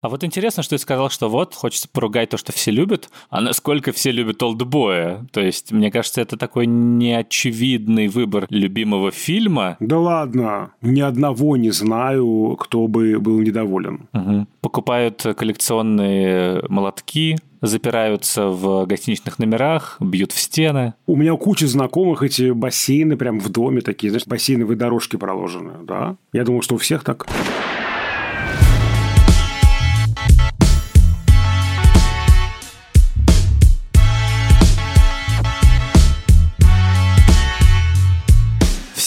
А вот интересно, что ты сказал, что вот, хочется поругать то, что все любят, а насколько все любят Олдбоя. То есть, мне кажется, это такой неочевидный выбор любимого фильма. Да ладно, ни одного не знаю, кто бы был недоволен. Угу. Покупают коллекционные молотки, запираются в гостиничных номерах, бьют в стены. У меня куча знакомых эти бассейны прям в доме такие, знаешь, бассейновые дорожки проложены, да? Я думал, что у всех так.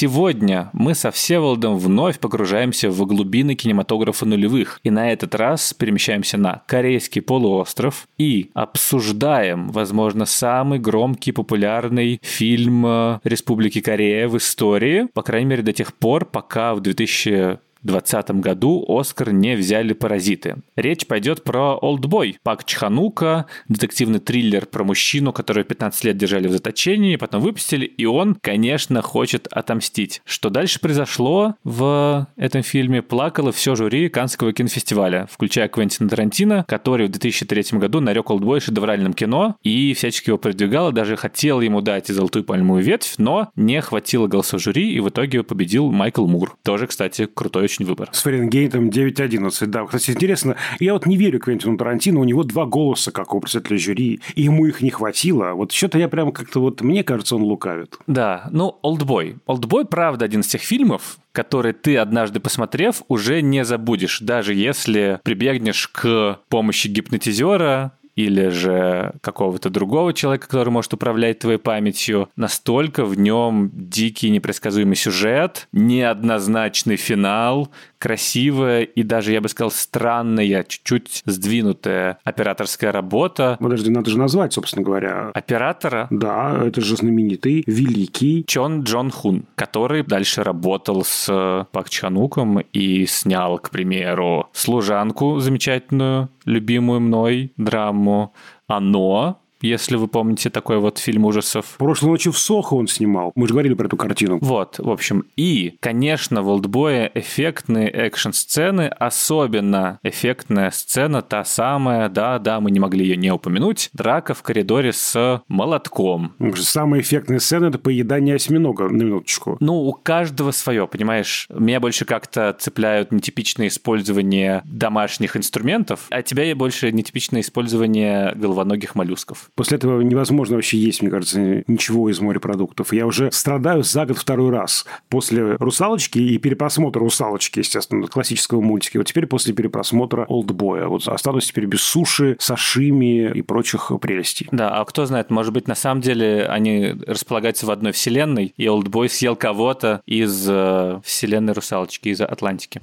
Сегодня мы со Всеволодом вновь погружаемся в глубины кинематографа нулевых. И на этот раз перемещаемся на Корейский полуостров и обсуждаем, возможно, самый громкий популярный фильм э, Республики Корея в истории, по крайней мере, до тех пор, пока в 2000 2020 году Оскар не взяли «Паразиты». Речь пойдет про «Олдбой» Пак Чханука, детективный триллер про мужчину, которого 15 лет держали в заточении, потом выпустили, и он, конечно, хочет отомстить. Что дальше произошло в этом фильме, плакало все жюри Каннского кинофестиваля, включая Квентина Тарантино, который в 2003 году нарек «Олдбой» шедевральным кино и всячески его продвигал, даже хотел ему дать золотую пальмовую ветвь, но не хватило голосов жюри, и в итоге победил Майкл Мур. Тоже, кстати, крутой очень выбор. С Фаренгейтом 9.11, да. Кстати, интересно, я вот не верю Квентину Тарантино, у него два голоса, как у председателя жюри, и ему их не хватило. Вот что-то я прям как-то вот, мне кажется, он лукавит. Да, ну, «Олдбой». «Олдбой», правда, один из тех фильмов, который ты однажды посмотрев, уже не забудешь, даже если прибегнешь к помощи гипнотизера, или же какого-то другого человека, который может управлять твоей памятью. Настолько в нем дикий непредсказуемый сюжет, неоднозначный финал, красивая и даже, я бы сказал, странная, чуть-чуть сдвинутая операторская работа. Подожди, надо же назвать, собственно говоря. Оператора? Да, это же знаменитый, великий. Чон Джон Хун, который дальше работал с Пак Чануком и снял, к примеру, «Служанку» замечательную, любимую мной драму, «Оно», если вы помните такой вот фильм ужасов. Прошлой ночью в Сохо он снимал. Мы же говорили про эту картину. Вот, в общем. И, конечно, в «Олдбое» эффектные экшн-сцены, особенно эффектная сцена, та самая, да-да, мы не могли ее не упомянуть, драка в коридоре с молотком. Самая эффектная сцена – это поедание осьминога, на минуточку. Ну, у каждого свое, понимаешь? Меня больше как-то цепляют нетипичное использование домашних инструментов, а тебя больше нетипичное использование головоногих моллюсков. После этого невозможно вообще есть, мне кажется, ничего из морепродуктов. Я уже страдаю за год второй раз. После «Русалочки» и перепросмотра «Русалочки», естественно, классического мультика. Вот теперь после перепросмотра «Олдбоя». Вот останусь теперь без суши, сашими и прочих прелестей. Да, а кто знает, может быть, на самом деле они располагаются в одной вселенной, и «Олдбой» съел кого-то из э, вселенной «Русалочки», из Атлантики.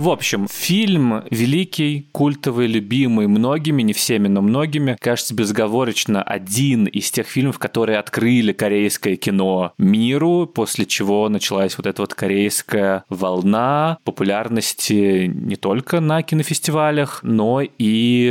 В общем, фильм великий, культовый, любимый многими, не всеми, но многими. Кажется, безговорочно один из тех фильмов, которые открыли корейское кино миру, после чего началась вот эта вот корейская волна популярности не только на кинофестивалях, но и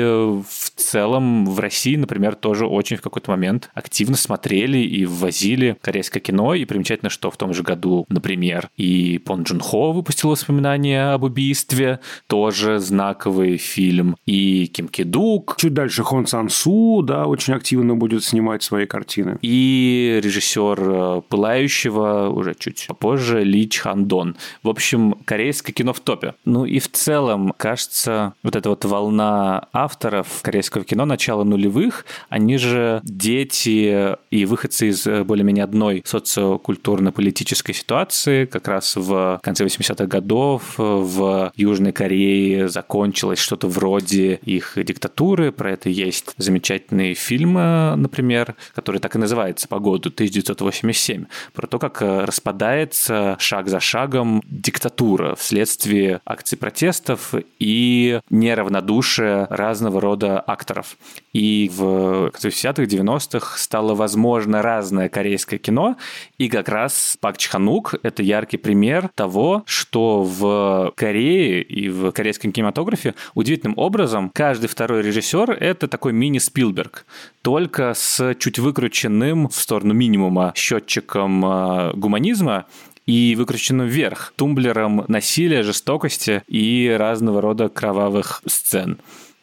в целом в России, например, тоже очень в какой-то момент активно смотрели и ввозили корейское кино. И примечательно, что в том же году, например, и Пон Джун Хо выпустил воспоминания об убийстве убийстве, тоже знаковый фильм. И Ким Ки Дук. Чуть дальше Хон Сан Су, да, очень активно будет снимать свои картины. И режиссер э, «Пылающего» уже чуть попозже Ли Чхан Дон. В общем, корейское кино в топе. Ну и в целом, кажется, вот эта вот волна авторов корейского кино начала нулевых, они же дети и выходцы из э, более-менее одной социокультурно-политической ситуации, как раз в конце 80-х годов, в Южной Корее закончилось что-то вроде их диктатуры. Про это есть замечательный фильм, например, который так и называется «По году 1987», про то, как распадается шаг за шагом диктатура вследствие акций протестов и неравнодушия разного рода акторов. И в 60-х, 90-х стало возможно разное корейское кино, и как раз Пак Чханук — это яркий пример того, что в Корее и в корейском кинематографе удивительным образом каждый второй режиссер — это такой мини-Спилберг, только с чуть выкрученным в сторону минимума счетчиком э, гуманизма и выкрученным вверх тумблером насилия, жестокости и разного рода кровавых сцен.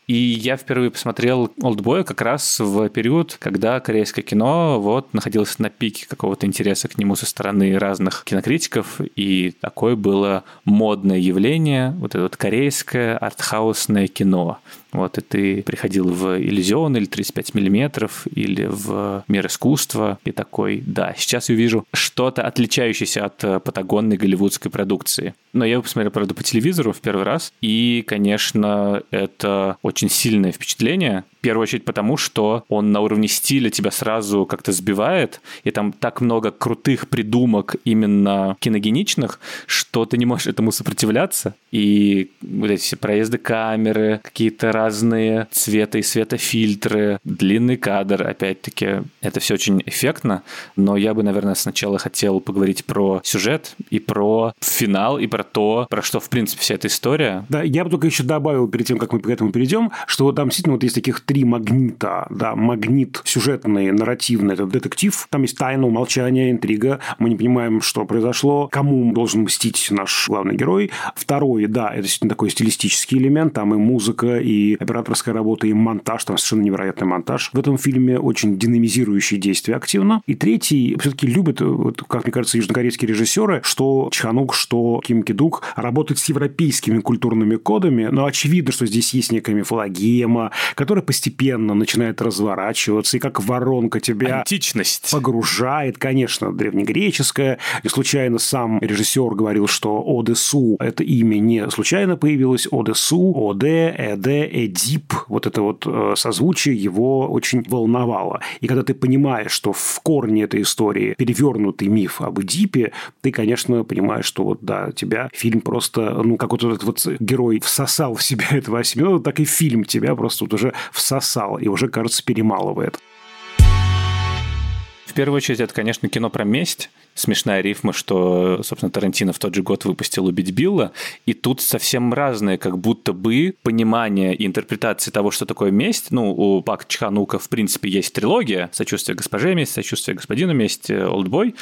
И я впервые посмотрел «Олдбоя» как раз в период, когда корейское кино вот находилось на пике какого-то интереса к нему со стороны разных кинокритиков, и такое было модное явление, вот это вот корейское артхаусное кино. Вот, и ты приходил в иллюзион или 35 миллиметров, или в мир искусства, и такой, да, сейчас я вижу что-то отличающееся от э, патагонной голливудской продукции. Но я его посмотрел, правда, по телевизору в первый раз, и, конечно, это очень сильное впечатление, первую очередь потому, что он на уровне стиля тебя сразу как-то сбивает, и там так много крутых придумок именно киногеничных, что ты не можешь этому сопротивляться. И вот эти все проезды камеры, какие-то разные цвета и светофильтры, длинный кадр, опять-таки, это все очень эффектно, но я бы, наверное, сначала хотел поговорить про сюжет и про финал, и про то, про что, в принципе, вся эта история. Да, я бы только еще добавил перед тем, как мы к этому перейдем, что там действительно вот есть таких три магнита, да, магнит сюжетный, нарративный, это детектив, там есть тайна, умолчание, интрига, мы не понимаем, что произошло, кому должен мстить наш главный герой. Второй, да, это действительно такой стилистический элемент, там и музыка, и операторская работа, и монтаж, там совершенно невероятный монтаж. В этом фильме очень динамизирующие действия активно. И третий, все-таки любят, вот, как мне кажется, южнокорейские режиссеры, что Чханук, что Ким Кидук работают с европейскими культурными кодами, но очевидно, что здесь есть некая мифологема, которая постепенно начинает разворачиваться, и как воронка тебя Античность. погружает, конечно, древнегреческая. Не случайно сам режиссер говорил, что Одесу это имя не случайно появилось. Одесу, Оде, Эде, Эдип, вот это вот э, созвучие его очень волновало. И когда ты понимаешь, что в корне этой истории перевернутый миф об Эдипе, ты, конечно, понимаешь, что вот, да, тебя фильм просто, ну, как вот этот вот герой всосал в себя этого Осьминога, так и фильм тебя просто вот уже всосал и уже, кажется, перемалывает. В первую очередь, это, конечно, кино про месть, смешная рифма, что, собственно, Тарантино в тот же год выпустил «Убить Билла», и тут совсем разные как будто бы понимание и интерпретации того, что такое месть. Ну, у Пак Чханука, в принципе, есть трилогия «Сочувствие госпоже месть», «Сочувствие господину месть», «Олдбой»,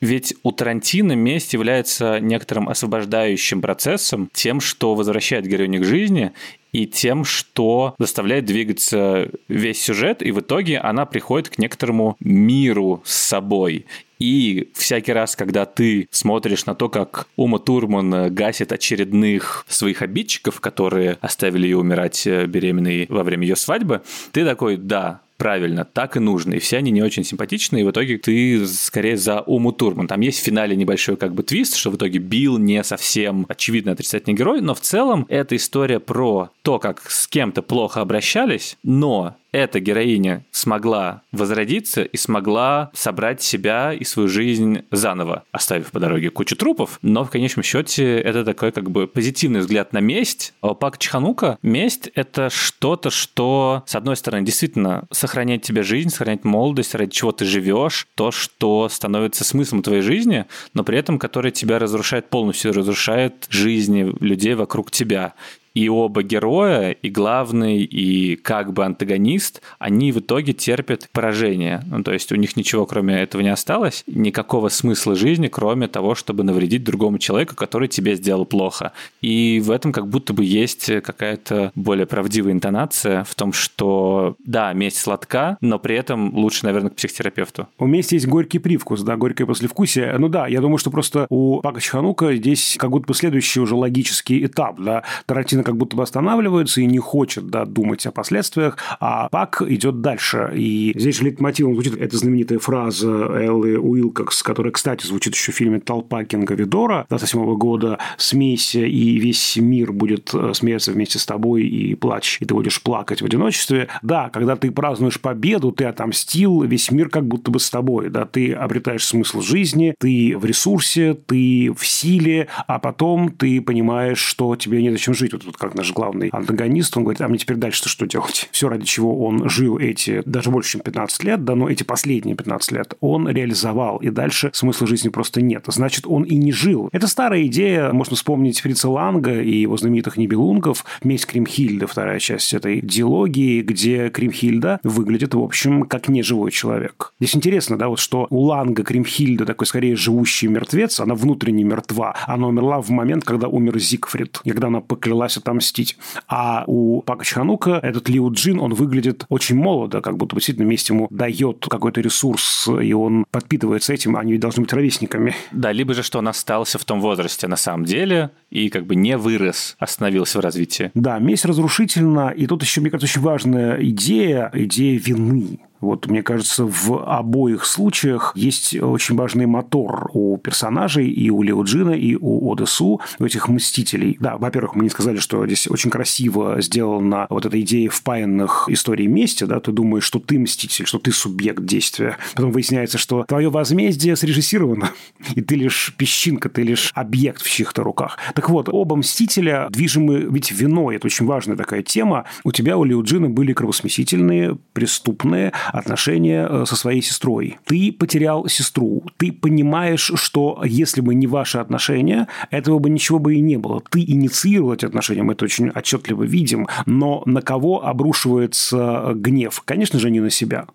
ведь у Тарантино месть является некоторым освобождающим процессом, тем, что возвращает героиню к жизни и тем, что заставляет двигаться весь сюжет, и в итоге она приходит к некоторому миру с собой. И всякий раз, когда ты смотришь на то, как Ума Турман гасит очередных своих обидчиков, которые оставили ее умирать э, беременной во время ее свадьбы, ты такой, да, правильно, так и нужно. И все они не очень симпатичные, и в итоге ты скорее за Уму Турман. Там есть в финале небольшой как бы твист, что в итоге Билл не совсем очевидно отрицательный герой, но в целом это история про то, как с кем-то плохо обращались, но эта героиня смогла возродиться и смогла собрать себя и свою жизнь заново, оставив по дороге кучу трупов, но в конечном счете это такой как бы позитивный взгляд на месть. Пак Чханука. Месть — это что-то, что, с одной стороны, действительно сохраняет тебе жизнь, сохраняет молодость, ради чего ты живешь, то, что становится смыслом твоей жизни, но при этом которое тебя разрушает полностью, разрушает жизни людей вокруг тебя и оба героя, и главный, и как бы антагонист, они в итоге терпят поражение. Ну, то есть у них ничего кроме этого не осталось, никакого смысла жизни, кроме того, чтобы навредить другому человеку, который тебе сделал плохо. И в этом как будто бы есть какая-то более правдивая интонация в том, что да, месть сладка, но при этом лучше, наверное, к психотерапевту. У мести есть горький привкус, да, горькое послевкусие. Ну да, я думаю, что просто у Пака Чханука здесь как будто бы следующий уже логический этап, да. Тарантино как будто бы останавливается и не хочет да, думать о последствиях, а Пак идет дальше. И здесь лейтмотивом звучит эта знаменитая фраза Эллы Уилкокс, которая, кстати, звучит еще в фильме «Толпа Кинга Видора» 27 года «Смейся, и весь мир будет э, смеяться вместе с тобой, и плачь, и ты будешь плакать в одиночестве». Да, когда ты празднуешь победу, ты отомстил, весь мир как будто бы с тобой, да, ты обретаешь смысл жизни, ты в ресурсе, ты в силе, а потом ты понимаешь, что тебе не зачем жить. Вот, вот как наш главный антагонист, он говорит, а мне теперь дальше что делать? Все, ради чего он жил эти, даже больше, чем 15 лет, да, но эти последние 15 лет, он реализовал, и дальше смысла жизни просто нет. Значит, он и не жил. Это старая идея, можно вспомнить Фрица Ланга и его знаменитых Нибелунгов, «Месть Кримхильда», вторая часть этой диалогии, где Кримхильда выглядит, в общем, как неживой человек. Здесь интересно, да, вот что у Ланга Кримхильда такой скорее живущий мертвец, она внутренне мертва. Она умерла в момент, когда умер Зигфрид, когда она поклялась отомстить. А у Пака Чханука этот Лиу Джин, он выглядит очень молодо, как будто действительно месть ему дает какой-то ресурс, и он подпитывается этим, они ведь должны быть ровесниками. Да, либо же, что он остался в том возрасте на самом деле и как бы не вырос, остановился в развитии. Да, месть разрушительна, и тут еще, мне кажется, очень важная идея, идея вины. Вот, мне кажется, в обоих случаях есть очень важный мотор у персонажей и у Лео Джина, и у Одесу, у этих мстителей. Да, во-первых, мы не сказали, что здесь очень красиво сделана вот эта идея впаянных историй мести, да, ты думаешь, что ты мститель, что ты субъект действия. Потом выясняется, что твое возмездие срежиссировано, и ты лишь песчинка, ты лишь объект в чьих-то руках. Так вот, оба мстителя движимы ведь виной, это очень важная такая тема. У тебя, у Лео Джина были кровосмесительные, преступные, отношения э, со своей сестрой. Ты потерял сестру. Ты понимаешь, что если бы не ваши отношения, этого бы ничего бы и не было. Ты инициировал эти отношения, мы это очень отчетливо видим. Но на кого обрушивается гнев? Конечно же, не на себя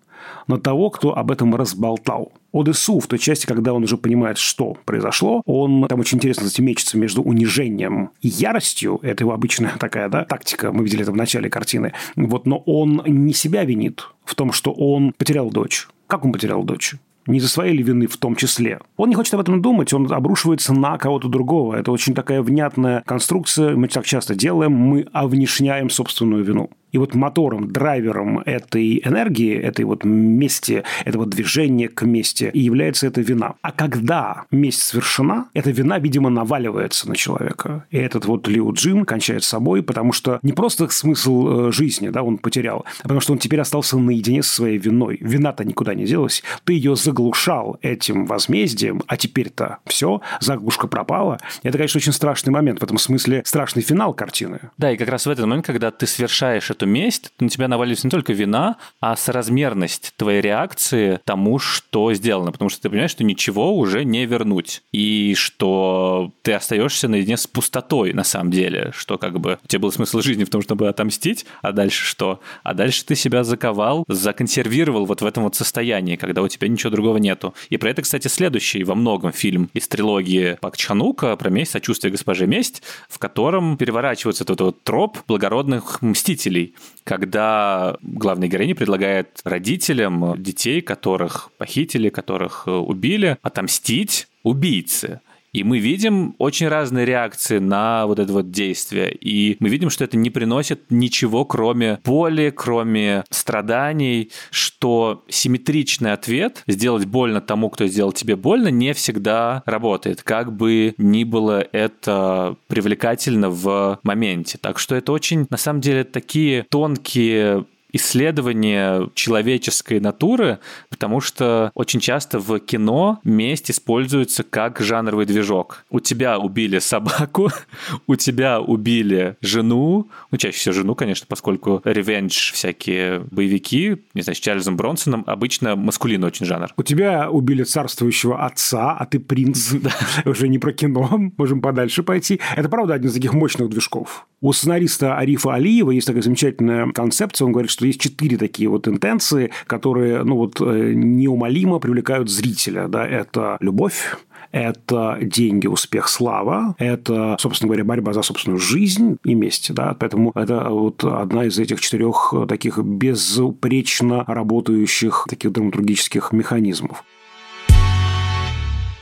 на того, кто об этом разболтал. Одессу в той части, когда он уже понимает, что произошло, он там очень интересно кстати, между унижением и яростью. Это его обычная такая да, тактика. Мы видели это в начале картины. Вот, но он не себя винит в том, что он потерял дочь. Как он потерял дочь? не за своей ли вины в том числе. Он не хочет об этом думать, он обрушивается на кого-то другого. Это очень такая внятная конструкция. Мы так часто делаем, мы овнешняем собственную вину. И вот мотором, драйвером этой энергии, этой вот мести, этого движения к мести и является эта вина. А когда месть совершена, эта вина, видимо, наваливается на человека. И этот вот Лиу Джин кончает собой, потому что не просто смысл э, жизни, да, он потерял, а потому что он теперь остался наедине со своей виной. Вина-то никуда не делась. Ты ее заглушал этим возмездием, а теперь-то все, заглушка пропала. Это, конечно, очень страшный момент. В этом смысле страшный финал картины. Да, и как раз в этот момент, когда ты совершаешь эту эту месть, на тебя наваливается не только вина, а соразмерность твоей реакции тому, что сделано. Потому что ты понимаешь, что ничего уже не вернуть. И что ты остаешься наедине с пустотой на самом деле. Что как бы у тебя был смысл жизни в том, чтобы отомстить, а дальше что? А дальше ты себя заковал, законсервировал вот в этом вот состоянии, когда у тебя ничего другого нету. И про это, кстати, следующий во многом фильм из трилогии Пак Чханука про месть, сочувствие госпоже месть, в котором переворачивается этот вот троп благородных мстителей когда главная героиня предлагает родителям детей, которых похитили, которых э, убили, отомстить убийце. И мы видим очень разные реакции на вот это вот действие. И мы видим, что это не приносит ничего, кроме боли, кроме страданий, что симметричный ответ сделать больно тому, кто сделал тебе больно, не всегда работает, как бы ни было это привлекательно в моменте. Так что это очень, на самом деле, такие тонкие исследование человеческой натуры, потому что очень часто в кино месть используется как жанровый движок. У тебя убили собаку, у тебя убили жену, ну, чаще всего жену, конечно, поскольку ревенж всякие боевики, не знаю, с Чарльзом Бронсоном, обычно маскулинный очень жанр. У тебя убили царствующего отца, а ты принц. Уже не про кино, можем подальше пойти. Это, правда, один из таких мощных движков. У сценариста Арифа Алиева есть такая замечательная концепция. Он говорит, что есть четыре такие вот интенции, которые ну, вот, э, неумолимо привлекают зрителя. Да? Это любовь, это деньги, успех, слава, это, собственно говоря, борьба за собственную жизнь и месть, да, поэтому это вот одна из этих четырех таких безупречно работающих таких драматургических механизмов.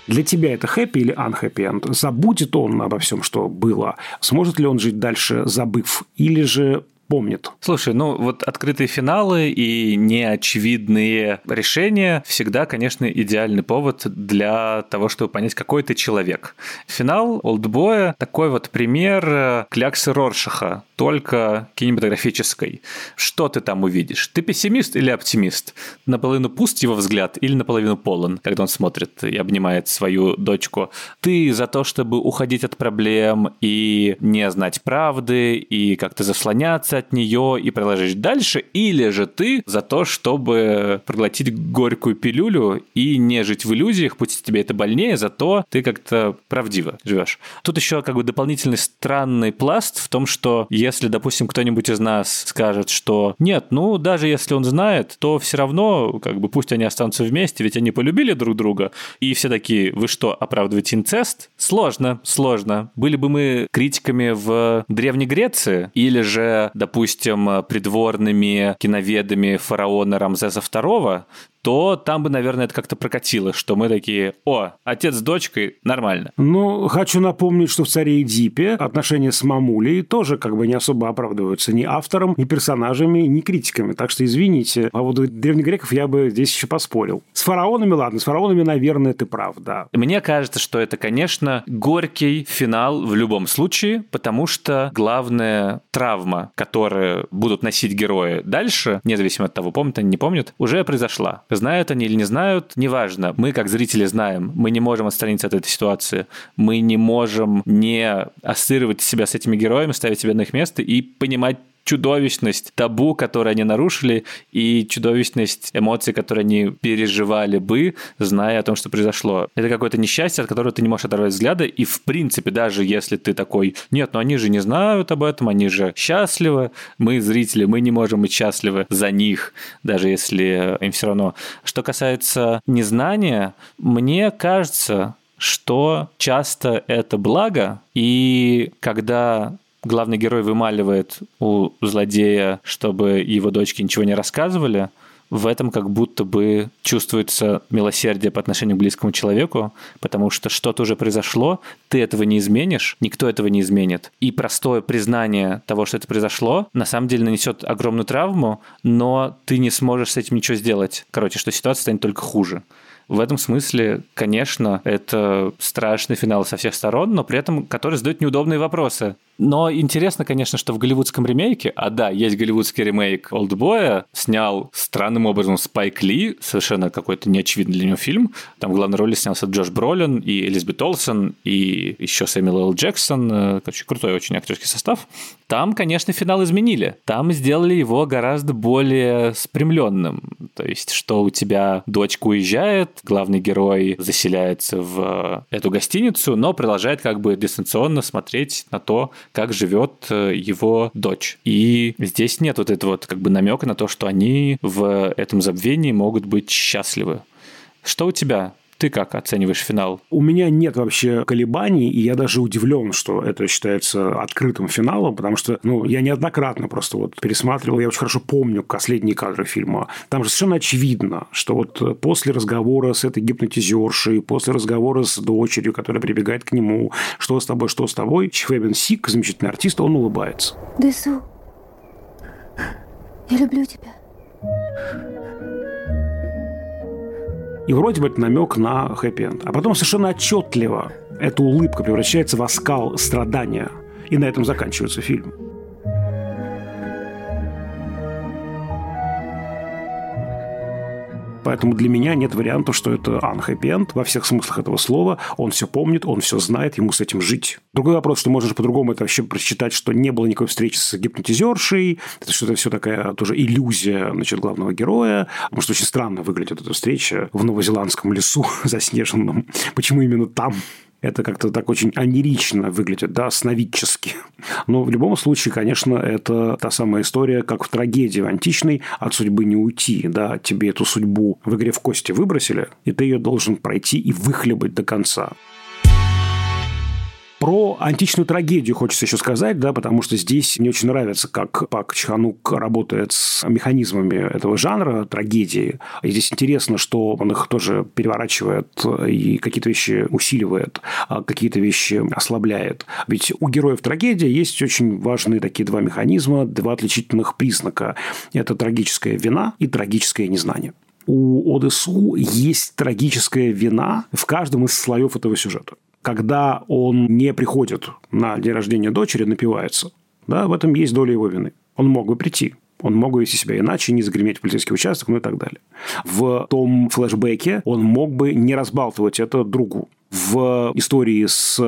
Для тебя это хэппи или unhappy end? Забудет он обо всем, что было? Сможет ли он жить дальше, забыв? Или же помнит. Слушай, ну вот открытые финалы и неочевидные решения всегда, конечно, идеальный повод для того, чтобы понять, какой ты человек. Финал Олдбоя такой вот пример э, кляксы Роршаха, только кинематографической. Что ты там увидишь? Ты пессимист или оптимист? Наполовину пуст его взгляд или наполовину полон, когда он смотрит и обнимает свою дочку? Ты за то, чтобы уходить от проблем и не знать правды, и как-то заслоняться от нее и продолжить дальше, или же ты за то, чтобы проглотить горькую пилюлю и не жить в иллюзиях, пусть тебе это больнее, зато ты как-то правдиво живешь. Тут еще как бы дополнительный странный пласт в том, что если, допустим, кто-нибудь из нас скажет, что нет, ну даже если он знает, то все равно как бы пусть они останутся вместе, ведь они полюбили друг друга, и все такие, вы что, оправдываете инцест? Сложно, сложно. Были бы мы критиками в Древней Греции или же, допустим, придворными киноведами фараона Рамзеса II, то там бы, наверное, это как-то прокатило, что мы такие, о, отец с дочкой, нормально. Ну, хочу напомнить, что в «Царе Эдипе» отношения с мамулей тоже как бы не особо оправдываются ни автором, ни персонажами, ни критиками. Так что, извините, по поводу древнегреков я бы здесь еще поспорил. С фараонами, ладно, с фараонами, наверное, ты прав, да. Мне кажется, что это, конечно, горький финал в любом случае, потому что главная травма, которую будут носить герои дальше, независимо от того, помнят они, не помнят, уже произошла. Знают они или не знают, неважно. Мы, как зрители, знаем. Мы не можем отстраниться от этой ситуации. Мы не можем не ассоциировать себя с этими героями, ставить себя на их место и понимать чудовищность табу, которое они нарушили, и чудовищность эмоций, которые они переживали бы, зная о том, что произошло. Это какое-то несчастье, от которого ты не можешь оторвать взгляда, и в принципе, даже если ты такой, нет, но они же не знают об этом, они же счастливы, мы, зрители, мы не можем быть счастливы за них, даже если им все равно. Что касается незнания, мне кажется, что часто это благо, и когда главный герой вымаливает у злодея, чтобы его дочке ничего не рассказывали, в этом как будто бы чувствуется милосердие по отношению к близкому человеку, потому что что-то уже произошло, ты этого не изменишь, никто этого не изменит. И простое признание того, что это произошло, на самом деле нанесет огромную травму, но ты не сможешь с этим ничего сделать. Короче, что ситуация станет только хуже. В этом смысле, конечно, это страшный финал со всех сторон, но при этом который задает неудобные вопросы. Но интересно, конечно, что в голливудском ремейке, а да, есть голливудский ремейк «Олдбоя», снял странным образом Спайк Ли, совершенно какой-то неочевидный для него фильм. Там в главной роли снялся Джош Бролин и Элизабет Олсен, и еще Сэмюэл Л. Джексон. Э, короче, крутой очень актерский состав. Там, конечно, финал изменили. Там сделали его гораздо более спрямленным. То есть, что у тебя дочка уезжает, главный герой заселяется в эту гостиницу, но продолжает как бы дистанционно смотреть на то, как живет э, его дочь. И здесь нет вот этого вот как бы намека на то, что они в этом забвении могут быть счастливы. Что у тебя? Ты как оцениваешь финал? У меня нет вообще колебаний, и я даже удивлен, что это считается открытым финалом, потому что, ну, я неоднократно просто вот пересматривал, я очень хорошо помню последние кадры фильма. Там же совершенно очевидно, что вот после разговора с этой гипнотизершей, после разговора с дочерью, которая прибегает к нему, что с тобой, что с тобой, Чхвебен Сик, замечательный артист, он улыбается. Десу, я люблю тебя. И вроде бы это намек на хэппи-энд. А потом совершенно отчетливо эта улыбка превращается в оскал страдания. И на этом заканчивается фильм. Поэтому для меня нет вариантов, что это unhappy end во всех смыслах этого слова. Он все помнит, он все знает, ему с этим жить. Другой вопрос, что можно же по-другому это вообще прочитать, что не было никакой встречи с гипнотизершей, это что-то все такая тоже иллюзия значит, главного героя. Потому что очень странно выглядит эта встреча в новозеландском лесу заснеженном. Почему именно там? Это как-то так очень анерично выглядит, да, сновидчески. Но в любом случае, конечно, это та самая история, как в трагедии античной «От судьбы не уйти». Да, тебе эту судьбу в игре в кости выбросили, и ты ее должен пройти и выхлебать до конца. Про античную трагедию хочется еще сказать, да, потому что здесь мне очень нравится, как Пак Чханук работает с механизмами этого жанра трагедии. И здесь интересно, что он их тоже переворачивает и какие-то вещи усиливает, а какие-то вещи ослабляет. Ведь у героев трагедии есть очень важные такие два механизма, два отличительных признака. Это трагическая вина и трагическое незнание у ОДСУ есть трагическая вина в каждом из слоев этого сюжета когда он не приходит на день рождения дочери, напивается, да, в этом есть доля его вины. Он мог бы прийти. Он мог вести себя иначе, не загреметь в полицейский участок, ну и так далее. В том флешбеке он мог бы не разбалтывать это другу в истории с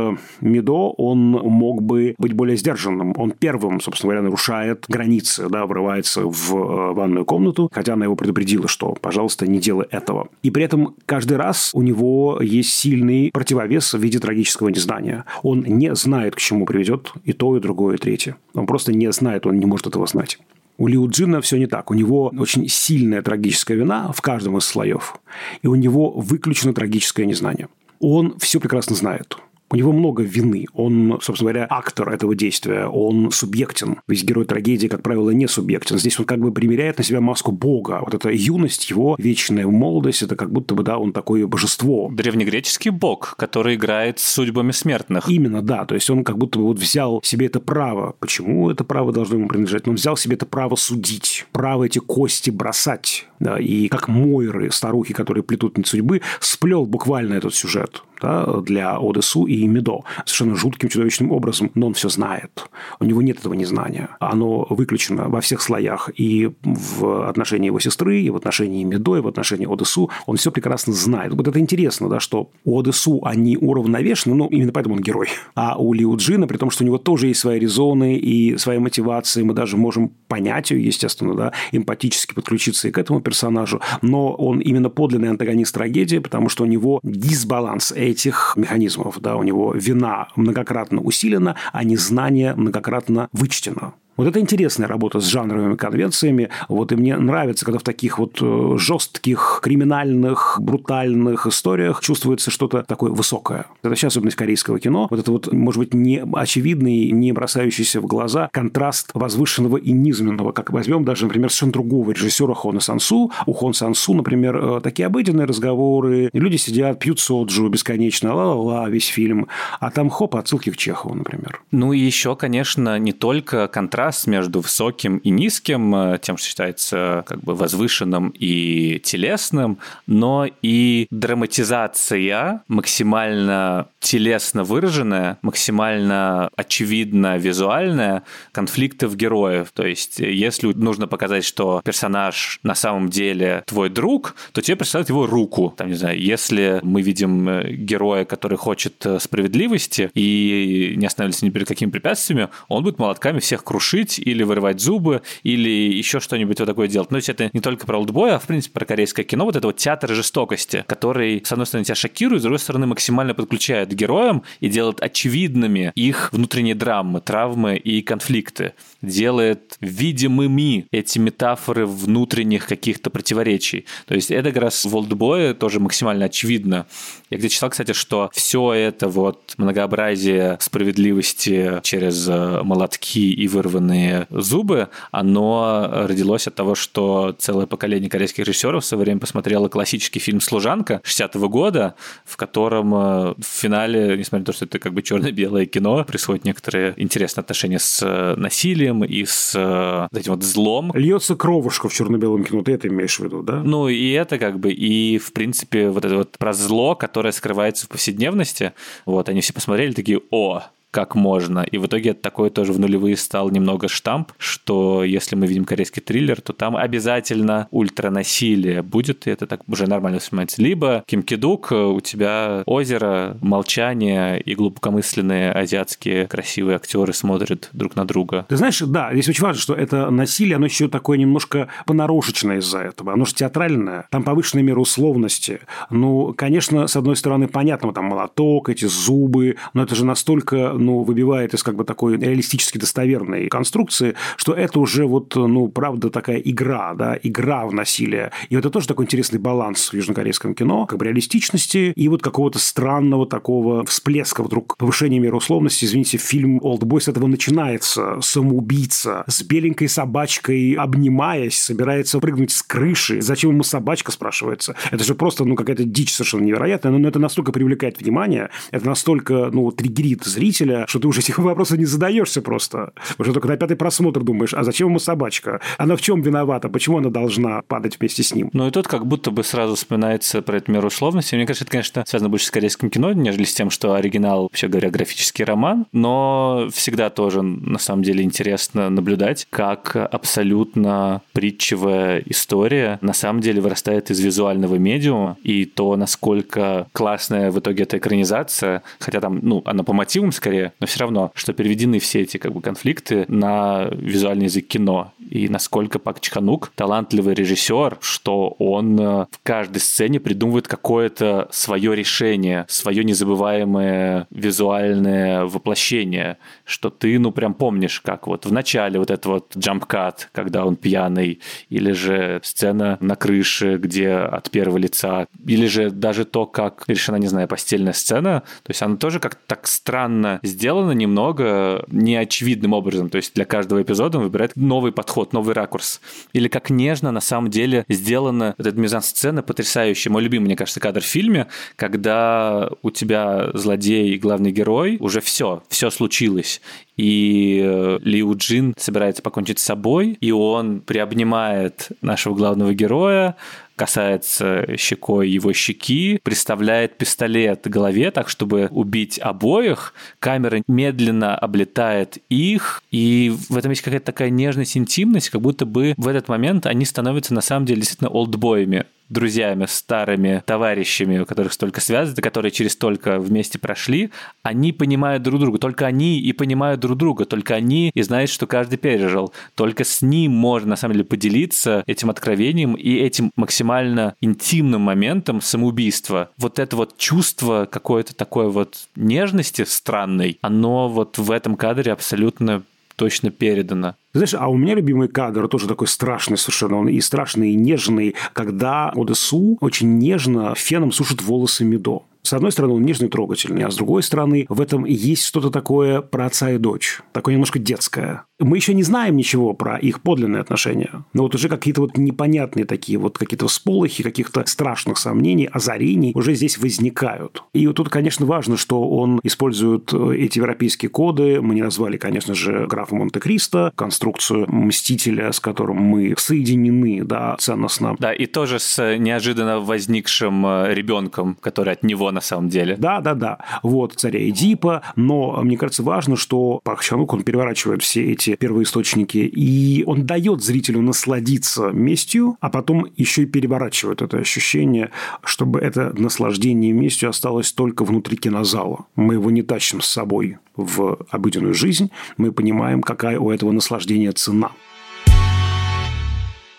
Медо он мог бы быть более сдержанным. Он первым, собственно говоря, нарушает границы, да, врывается в э, ванную комнату, хотя она его предупредила, что, пожалуйста, не делай этого. И при этом каждый раз у него есть сильный противовес в виде трагического незнания. Он не знает, к чему приведет и то, и другое, и третье. Он просто не знает, он не может этого знать. У Лиу Джина все не так. У него очень сильная трагическая вина в каждом из слоев, и у него выключено трагическое незнание он все прекрасно знает. У него много вины. Он, собственно говоря, актор этого действия. Он субъектен. Ведь герой трагедии, как правило, не субъектен. Здесь он как бы примеряет на себя маску Бога. Вот эта юность его, вечная молодость, это как будто бы, да, он такое божество. Древнегреческий бог, который играет с судьбами смертных. Именно, да. То есть он как будто бы вот взял себе это право. Почему это право должно ему принадлежать? Он взял себе это право судить, право эти кости бросать. Да, и как Мойры, старухи, которые плетут нить судьбы, сплел буквально этот сюжет да, для Одессу и Медо совершенно жутким, чудовищным образом, но он все знает. У него нет этого незнания. Оно выключено во всех слоях и в отношении его сестры, и в отношении Медо, и в отношении Одессу. Он все прекрасно знает. Вот это интересно, да, что у Одессу они уравновешены, ну, именно поэтому он герой. А у Лиу Джина, при том, что у него тоже есть свои резоны и свои мотивации, мы даже можем понять ее, естественно, да, эмпатически подключиться и к этому персонажу, но он именно подлинный антагонист трагедии, потому что у него дисбаланс этих механизмов. Да, у него вина многократно усилена, а незнание многократно вычтено. Вот это интересная работа с жанровыми конвенциями. Вот и мне нравится, когда в таких вот э, жестких, криминальных, брутальных историях чувствуется что-то такое высокое. Это сейчас особенность корейского кино. Вот это вот, может быть, не очевидный, не бросающийся в глаза контраст возвышенного и низменного. Как возьмем даже, например, совершенно другого режиссера Хона Сансу. У Хон Сансу, например, э, такие обыденные разговоры. Люди сидят, пьют соджу бесконечно, ла-ла-ла, весь фильм. А там хоп, отсылки к Чехову, например. Ну и еще, конечно, не только контраст контраст между высоким и низким, э, тем, что считается как бы возвышенным и телесным, но и драматизация максимально телесно выраженная, максимально очевидно визуальная конфликтов героев. То есть, если нужно показать, что персонаж на самом деле твой друг, то тебе представляют его руку. Там, не знаю, если мы видим э, героя, который хочет э, справедливости и не останавливается ни перед какими препятствиями, он будет молотками всех крушить душить или вырывать зубы, или еще что-нибудь вот такое делать. Но есть это не только про олдбоя, а в принципе про корейское кино, вот это вот театр жестокости, который, с одной стороны, тебя шокирует, с другой стороны, максимально подключает к героям и делает очевидными их внутренние драмы, травмы и конфликты. Делает видимыми эти метафоры внутренних каких-то противоречий. То есть это как раз в олдбое тоже максимально очевидно. Я где читал, кстати, что все это вот многообразие справедливости через э, молотки и вырванные сломанные зубы, оно родилось от того, что целое поколение корейских режиссеров в свое время посмотрело классический фильм «Служанка» 60-го года, в котором э, в финале, несмотря на то, что это как бы черно-белое кино, происходит некоторые интересные отношения с э, насилием и с э, этим вот злом. Льется кровушка в черно-белом кино, ты это имеешь в виду, да? Ну, и это как бы, и в принципе вот это вот про зло, которое скрывается в повседневности, вот, они все посмотрели, такие, о, как можно. И в итоге такой тоже в нулевые стал немного штамп, что если мы видим корейский триллер, то там обязательно ультранасилие будет, и это так уже нормально воспринимается. Либо Ким Кидук, у тебя озеро, молчание и глубокомысленные азиатские красивые актеры смотрят друг на друга. Ты знаешь, да, здесь очень важно, что это насилие, оно еще такое немножко понарошечное из-за этого. Оно же театральное, там повышенная мера условности. Ну, конечно, с одной стороны, понятно, там молоток, эти зубы, но это же настолько ну, выбивает из как бы такой реалистически достоверной конструкции, что это уже вот, ну, правда, такая игра, да, игра в насилие. И это тоже такой интересный баланс в южнокорейском кино, как бы реалистичности и вот какого-то странного такого всплеска вдруг повышения меры условности. Извините, фильм «Олдбой» с этого начинается. Самоубийца с беленькой собачкой, обнимаясь, собирается прыгнуть с крыши. Зачем ему собачка, спрашивается? Это же просто, ну, какая-то дичь совершенно невероятная, но это настолько привлекает внимание, это настолько, ну, триггерит зрителя, что ты уже этих вопросов не задаешься просто. Уже только на пятый просмотр думаешь, а зачем ему собачка? Она в чем виновата? Почему она должна падать вместе с ним? Ну и тут как будто бы сразу вспоминается про эту меру условности. Мне кажется, это, конечно, связано больше с корейским кино, нежели с тем, что оригинал, вообще говоря, графический роман, но всегда тоже, на самом деле, интересно наблюдать, как абсолютно притчевая история на самом деле вырастает из визуального медиума, и то, насколько классная в итоге эта экранизация, хотя там, ну, она по мотивам скорее, но все равно, что переведены все эти как бы конфликты на визуальный язык кино, и насколько Пак Чханук талантливый режиссер, что он э, в каждой сцене придумывает какое-то свое решение, свое незабываемое визуальное воплощение, что ты, ну, прям помнишь, как вот в начале вот этот вот джампкат, когда он пьяный, или же сцена на крыше, где от первого лица, или же даже то, как решена, не знаю, постельная сцена, то есть она тоже как-то так странно сделана немного неочевидным образом, то есть для каждого эпизода он выбирает новый подход, новый ракурс, или как нежно на самом деле сделана эта мизансцена потрясающая. Мой любимый, мне кажется, кадр в фильме, когда у тебя злодей и главный герой, уже все, все случилось, и э, Лиу Джин собирается покончить с собой, и он приобнимает нашего главного героя, касается щекой его щеки, приставляет пистолет голове так, чтобы убить обоих. Камера медленно облетает их, и в этом есть какая-то такая нежность, интимность, как будто бы в этот момент они становятся на самом деле действительно олдбоями друзьями, старыми товарищами, у которых столько связано, которые через столько вместе прошли, они понимают друг друга. Только они и понимают друг друга. Только они и знают, что каждый пережил. Только с ним можно, на самом деле, поделиться этим откровением и этим максимально интимным моментом самоубийства. Вот это вот чувство какое-то такое вот нежности странной, оно вот в этом кадре абсолютно точно передано. Знаешь, а у меня любимый кадр тоже такой страшный совершенно, он и страшный, и нежный, когда Одесу очень нежно феном сушит волосы Медо. С одной стороны, он нежный и трогательный, а с другой стороны, в этом есть что-то такое про отца и дочь. Такое немножко детское. Мы еще не знаем ничего про их подлинные отношения. Но вот уже какие-то вот непонятные такие вот какие-то всполохи, каких-то страшных сомнений, озарений уже здесь возникают. И вот тут, конечно, важно, что он использует э, эти европейские коды. Мы не назвали, конечно же, графа Монте-Кристо, конструкцию Мстителя, с которым мы соединены, да, ценностно. Да, и тоже с неожиданно возникшим э, ребенком, который от него на самом деле. Да, да, да. Вот царя Эдипа. Но мне кажется важно, что Пак Чанук, он переворачивает все эти первоисточники, и он дает зрителю насладиться местью, а потом еще и переворачивает это ощущение, чтобы это наслаждение местью осталось только внутри кинозала. Мы его не тащим с собой в обыденную жизнь, мы понимаем, какая у этого наслаждения цена.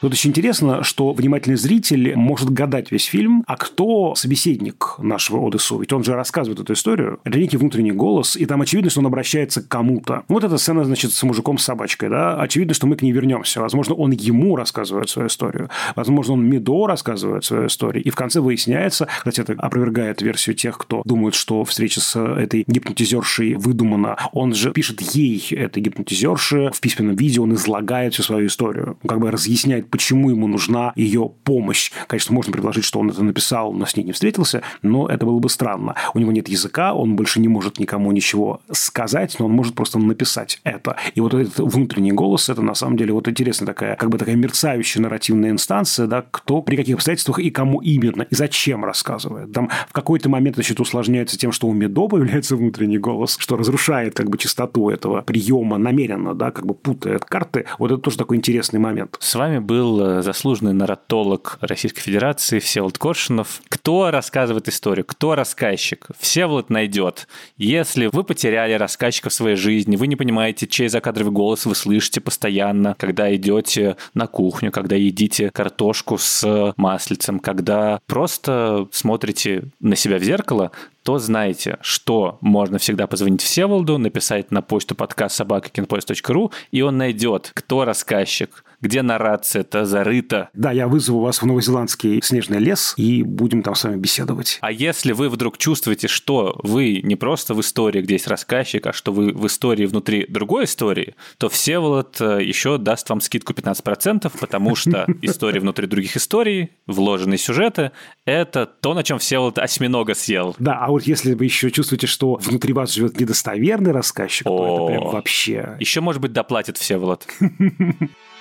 Тут очень интересно, что внимательный зритель может гадать весь фильм, а кто собеседник нашего Одессу? Ведь он же рассказывает эту историю. Это некий внутренний голос, и там очевидно, что он обращается к кому-то. Вот эта сцена, значит, с мужиком с собачкой, да? Очевидно, что мы к ней вернемся. Возможно, он ему рассказывает свою историю. Возможно, он Медо рассказывает свою историю. И в конце выясняется, кстати, это опровергает версию тех, кто думает, что встреча с этой гипнотизершей выдумана. Он же пишет ей, этой гипнотизерше, в письменном видео он излагает всю свою историю. Как бы разъясняет, почему ему нужна ее помощь. Конечно, можно предложить, что он это написал, но с ней не встретился, но это было бы странно. У него нет языка, он больше не может никому ничего сказать, но он может просто написать это. И вот этот внутренний голос, это на самом деле вот интересная такая, как бы такая мерцающая нарративная инстанция, да, кто при каких обстоятельствах и кому именно, и зачем рассказывает. Там в какой-то момент, значит, усложняется тем, что у Медо появляется внутренний голос, что разрушает как бы чистоту этого приема намеренно, да, как бы путает карты. Вот это тоже такой интересный момент. С вами был был э, заслуженный нарратолог Российской Федерации Всеволод Коршунов. Кто рассказывает историю? Кто рассказчик? Всеволод найдет. Если вы потеряли рассказчика в своей жизни, вы не понимаете, чей закадровый голос вы слышите постоянно, когда идете на кухню, когда едите картошку с маслицем, когда просто смотрите на себя в зеркало, то знаете, что можно всегда позвонить Всеволоду, написать на почту подкаст собакакинпоезд.ру, и он найдет, кто рассказчик, где наррация-то зарыта. Да, я вызову вас в новозеландский снежный лес и будем там с вами беседовать. А если вы вдруг чувствуете, что вы не просто в истории, где есть рассказчик, а что вы в истории внутри другой истории, то Всеволод э, еще даст вам скидку 15%, потому что истории внутри других историй, вложенные сюжеты, это то, на чем Всеволод осьминога съел. Да, а вот если вы еще чувствуете, что внутри вас живет недостоверный рассказчик, то это прям вообще... Еще, может быть, доплатит Всеволод.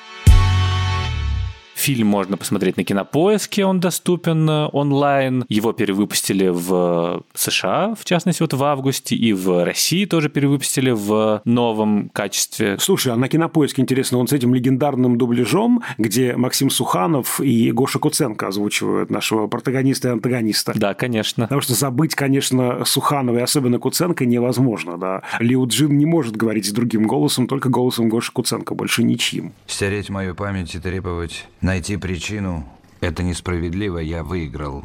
Фильм можно посмотреть на Кинопоиске, он доступен э, онлайн. Его перевыпустили в США, в частности, вот в августе, и в России тоже перевыпустили в новом качестве. Слушай, а на Кинопоиске, интересно, он с этим легендарным дубляжом, где Максим Суханов и Гоша Куценко озвучивают нашего протагониста и антагониста. Да, конечно. Потому что забыть, конечно, Суханова и особенно Куценко невозможно, да. Лиу Джин не может говорить с другим голосом, только голосом Гоши Куценко, больше ничьим. Стереть мою память и требовать Найти причину – это несправедливо, я выиграл.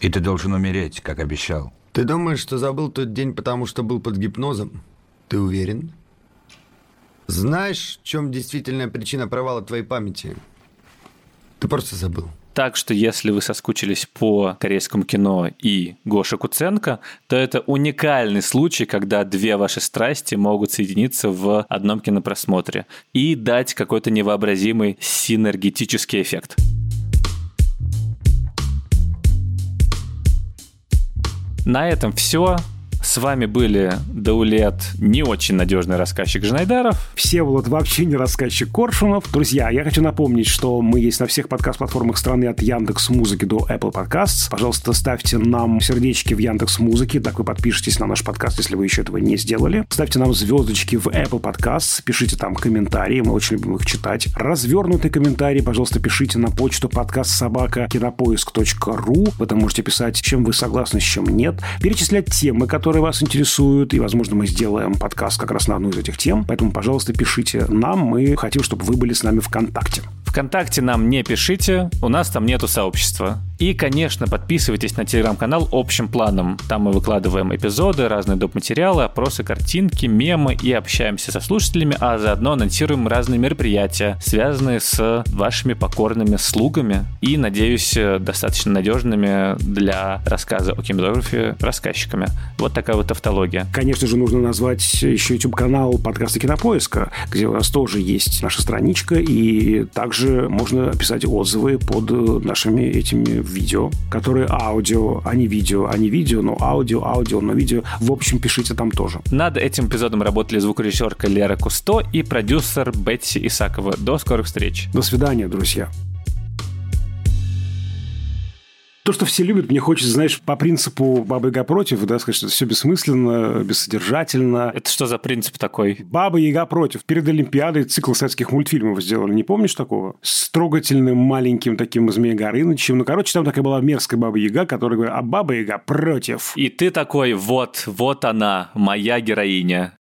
И ты должен умереть, как обещал. Ты думаешь, что забыл тот день, потому что был под гипнозом? Ты уверен? Знаешь, в чем действительная причина провала твоей памяти? Ты просто забыл. Так что если вы соскучились по корейскому кино и Гоша Куценко, то это уникальный случай, когда две ваши страсти могут соединиться в одном кинопросмотре и дать какой-то невообразимый синергетический эффект. На этом все. С вами были Даулет, не очень надежный рассказчик Жнайдаров. Всеволод вообще не рассказчик Коршунов. Друзья, я хочу напомнить, что мы есть на всех подкаст-платформах страны от Яндекс Музыки до Apple Podcasts. Пожалуйста, ставьте нам сердечки в Яндекс Музыке, так вы подпишетесь на наш подкаст, если вы еще этого не сделали. Ставьте нам звездочки в Apple Podcasts, пишите там комментарии, мы очень любим их читать. Развернутые комментарии, пожалуйста, пишите на почту подкаст собака кинопоиск.ру. Вы там можете писать, чем вы согласны, с чем нет. Перечислять темы, которые вас интересуют, и, возможно, мы сделаем подкаст как раз на одну из этих тем. Поэтому, пожалуйста, пишите нам. Мы хотим, чтобы вы были с нами ВКонтакте. ВКонтакте нам не пишите, у нас там нету сообщества. И, конечно, подписывайтесь на телеграм-канал общим планом. Там мы выкладываем эпизоды, разные доп. материалы, опросы, картинки, мемы и общаемся со слушателями, а заодно анонсируем разные мероприятия, связанные с вашими покорными слугами и, надеюсь, достаточно надежными для рассказа о кинематографе рассказчиками. Вот такая вот автология. Конечно же, нужно назвать еще YouTube-канал подкаста Кинопоиска, где у нас тоже есть наша страничка, и также можно писать отзывы под нашими этими видео, которые аудио, а не видео, а не видео, но аудио, аудио, но видео. В общем, пишите там тоже. Над этим эпизодом работали звукорежиссерка Лера Кусто и продюсер Бетси Исакова. До скорых встреч. До свидания, друзья. То, что все любят, мне хочется, знаешь, по принципу Баба Яга против, да, сказать, что это все бессмысленно, бессодержательно. Это что за принцип такой? Баба Яга против. Перед Олимпиадой цикл советских мультфильмов сделали. Не помнишь такого? С трогательным маленьким таким Змея Горынычем. Ну, короче, там такая была мерзкая Баба Яга, которая говорит, а Баба Яга против. И ты такой, вот, вот она, моя героиня.